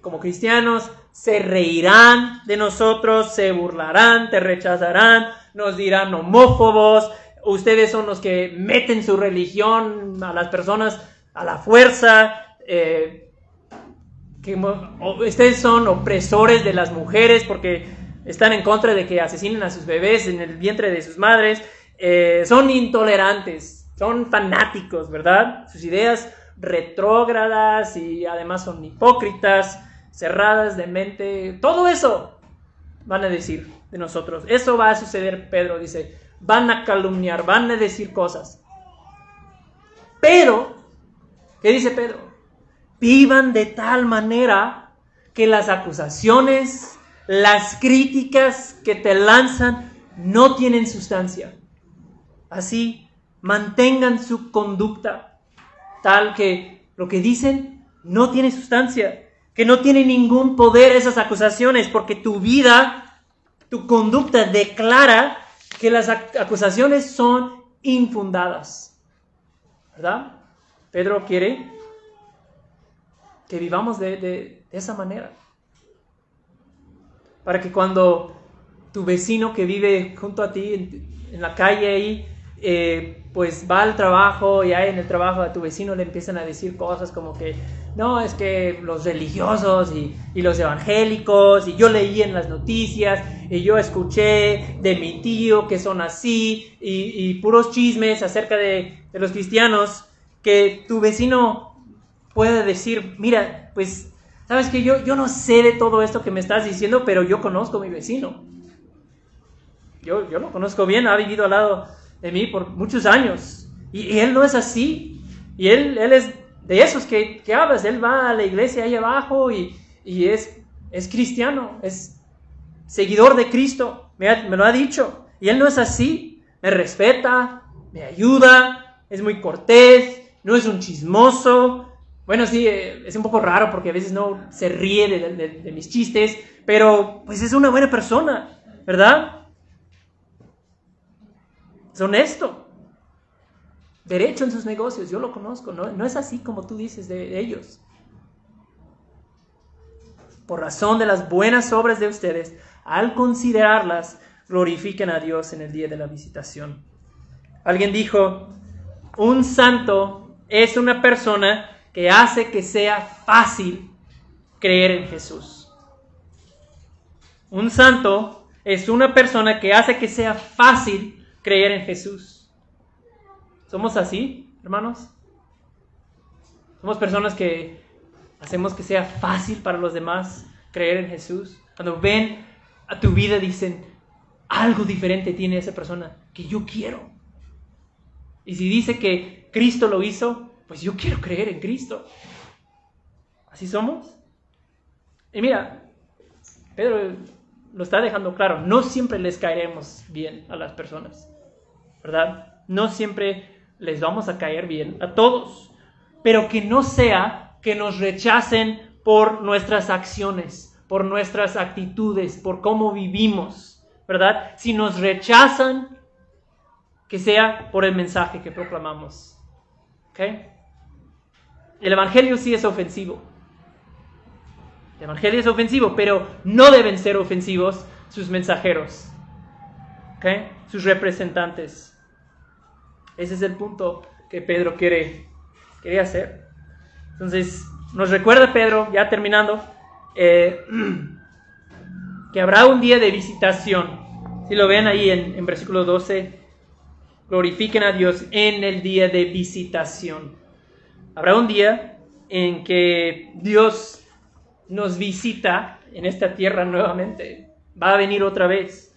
Como cristianos, se reirán de nosotros, se burlarán, te rechazarán, nos dirán homófobos. Ustedes son los que meten su religión a las personas a la fuerza. Eh, ustedes son opresores de las mujeres porque están en contra de que asesinen a sus bebés en el vientre de sus madres, eh, son intolerantes, son fanáticos, ¿verdad? Sus ideas retrógradas y además son hipócritas, cerradas de mente, todo eso van a decir de nosotros. Eso va a suceder, Pedro dice, van a calumniar, van a decir cosas. Pero, ¿qué dice Pedro? Vivan de tal manera que las acusaciones, las críticas que te lanzan no tienen sustancia. Así, mantengan su conducta tal que lo que dicen no tiene sustancia, que no tiene ningún poder esas acusaciones, porque tu vida, tu conducta declara que las acusaciones son infundadas. ¿Verdad? Pedro quiere que vivamos de, esa manera. Para que cuando tu vecino que vive junto a ti en, la calle ahí, eh, pues va al trabajo y ahí en el trabajo a tu vecino le empiezan a decir cosas como que, no, es que los religiosos y, los evangélicos, y yo leí en las noticias, y yo escuché de mi tío que son así, y, puros chismes acerca de, de los cristianos, que tu vecino puede decir, mira, pues, sabes que yo, yo no sé de todo esto que me estás diciendo, pero yo conozco a mi vecino. Yo, yo lo conozco bien, ha vivido al lado de mí por muchos años. Y, él no es así. Y él, él es de esos que, que, hablas. Él va a la iglesia ahí abajo y, y es, es cristiano, es seguidor de Cristo. Me, me lo ha dicho. Y él no es así. Me respeta, me ayuda, es muy cortés, no es un chismoso, bueno, sí, eh, es un poco raro porque a veces no se ríe de, mis chistes, pero pues es una buena persona. ¿verdad? Es honesto. Derecho en sus negocios, yo lo conozco, no, no es así como tú dices de ellos. Por razón de las buenas obras de ustedes, al considerarlas, glorifiquen a Dios en el día de la visitación. Alguien dijo, un santo es una persona que hace que sea fácil creer en Jesús. Un santo es una persona que hace que sea fácil creer en Jesús. ¿Somos así, hermanos? Somos personas que hacemos que sea fácil para los demás creer en Jesús. Cuando ven a tu vida dicen, algo diferente tiene esa persona que yo quiero. Y si dice que Cristo lo hizo, pues yo quiero creer en Cristo. ¿Así somos? Y mira, Pedro lo está dejando claro, no siempre les caeremos bien a las personas, ¿verdad? No siempre les vamos a caer bien a todos, pero que no sea que nos rechacen por nuestras acciones, por nuestras actitudes, por cómo vivimos, ¿verdad? Si nos rechazan, que sea por el mensaje que proclamamos. ¿Ok? El Evangelio sí es ofensivo. El Evangelio es ofensivo, pero no deben ser ofensivos sus mensajeros, sus representantes. Ese es el punto que Pedro quiere, quiere hacer. Entonces, nos recuerda Pedro, ya terminando, eh, que habrá un día de visitación. Si lo ven ahí en, en versículo 12, glorifiquen a Dios en el día de visitación. Habrá un día en que Dios nos visita en esta tierra nuevamente. Va a venir otra vez,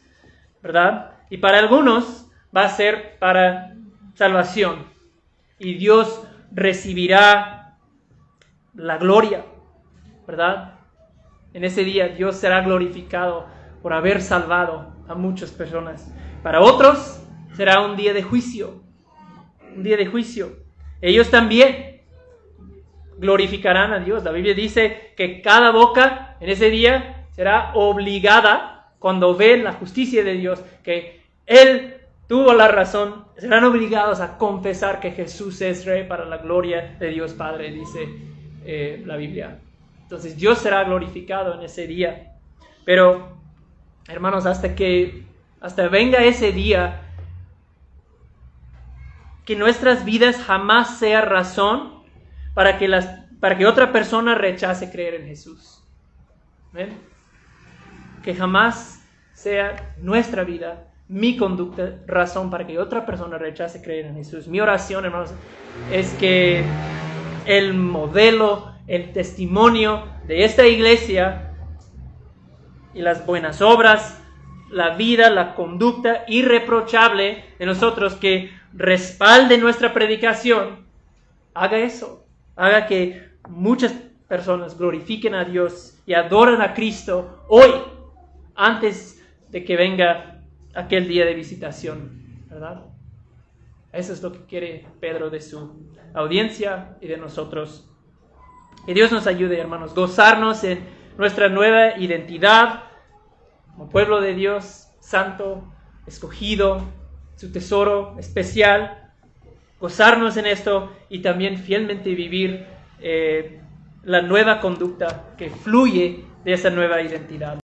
¿verdad? Y para algunos va a ser para salvación. Y Dios recibirá la gloria, ¿verdad? En ese día Dios será glorificado por haber salvado a muchas personas. Para otros será un día de juicio, un día de juicio. Ellos también glorificarán a Dios. La Biblia dice que cada boca en ese día será obligada cuando ve la justicia de Dios, que Él tuvo la razón, serán obligados a confesar que Jesús es rey para la gloria de Dios Padre, dice eh, la Biblia. Entonces Dios será glorificado en ese día. Pero, hermanos, hasta que, hasta venga ese día, que nuestras vidas jamás sea razón para que, las, para que otra persona rechace creer en Jesús. Que jamás sea nuestra vida, mi conducta, razón para que otra persona rechace creer en Jesús. Mi oración, hermanos, es que el modelo el testimonio de esta iglesia y las buenas obras, la vida, la conducta irreprochable de nosotros que respalde nuestra predicación, haga eso, haga que muchas personas glorifiquen a Dios y adoren a Cristo hoy, antes de que venga aquel día de visitación, ¿verdad? Eso es lo que quiere Pedro de su audiencia y de nosotros que Dios nos ayude, hermanos, gozarnos en nuestra nueva identidad como pueblo de Dios, santo, escogido, su tesoro especial, gozarnos en esto y también fielmente vivir eh, la nueva conducta que fluye de esa nueva identidad.